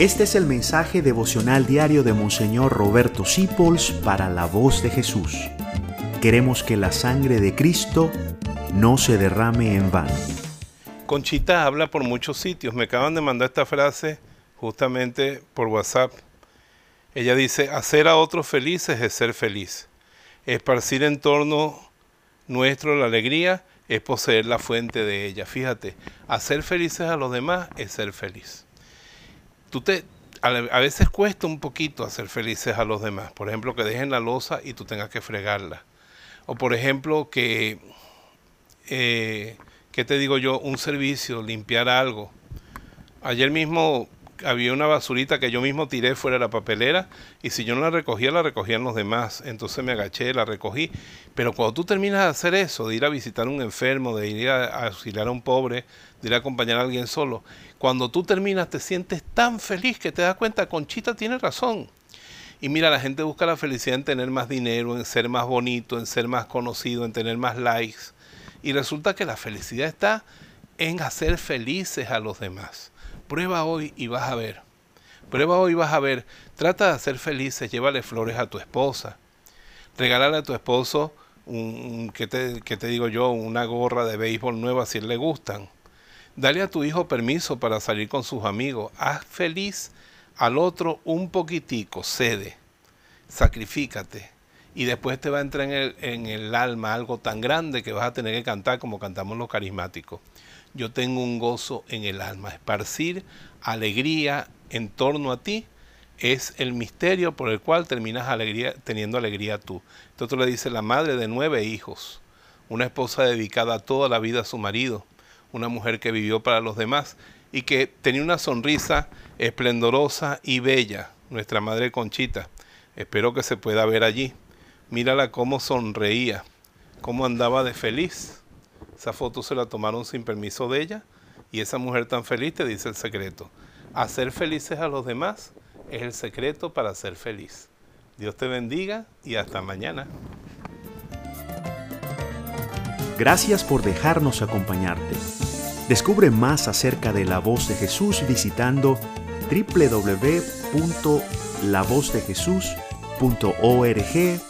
Este es el mensaje devocional diario de Monseñor Roberto Sipols para la voz de Jesús. Queremos que la sangre de Cristo no se derrame en vano. Conchita habla por muchos sitios. Me acaban de mandar esta frase justamente por WhatsApp. Ella dice, hacer a otros felices es ser feliz. Esparcir en torno nuestro la alegría es poseer la fuente de ella. Fíjate, hacer felices a los demás es ser feliz tú te, a, veces cuesta un poquito hacer felices a los demás. Por ejemplo, que dejen la losa y tú tengas que fregarla. O por ejemplo, que, eh, ¿qué te digo yo? Un servicio, limpiar algo. Ayer mismo había una basurita que yo mismo tiré fuera de la papelera y si yo no la recogía, la recogían los demás. Entonces me agaché, la recogí. Pero cuando tú terminas de hacer eso, de ir a visitar a un enfermo, de ir a, auxiliar a un pobre, de ir a acompañar a alguien solo, cuando tú terminas te sientes tan feliz que te das cuenta, Conchita tiene razón. Y mira, la gente busca la felicidad en tener más dinero, en ser más bonito, en ser más conocido, en tener más likes. Y resulta que la felicidad está en hacer felices a los demás. Prueba hoy y vas a ver. Prueba hoy y vas a ver. Trata de hacer felices, llévale flores a tu esposa. Regálale a tu esposo, un, ¿qué, te, te digo yo? Una gorra de béisbol nueva si le gustan. Dale a tu hijo permiso para salir con sus amigos. Haz feliz al otro un poquitico, cede, sacrifícate. Y después te va a entrar en el, en el alma algo tan grande que vas a tener que cantar como cantamos los carismáticos yo tengo un gozo en el alma. Esparcir alegría en torno a ti es el misterio por el cual terminas alegría, teniendo alegría tú. Esto le dice la madre de nueve hijos, una esposa dedicada toda la vida a su marido, una mujer que vivió para los demás y que tenía una sonrisa esplendorosa y bella, nuestra madre Conchita. Espero que se pueda ver allí. Mírala cómo sonreía, cómo andaba de feliz esa foto se la tomaron sin permiso de ella y esa mujer tan feliz te dice el secreto. Hacer felices a los demás es el secreto para ser feliz. Dios te bendiga y hasta mañana. Gracias por dejarnos acompañarte. Descubre más acerca de la voz de Jesús visitando www.lavozdejesús.org.be.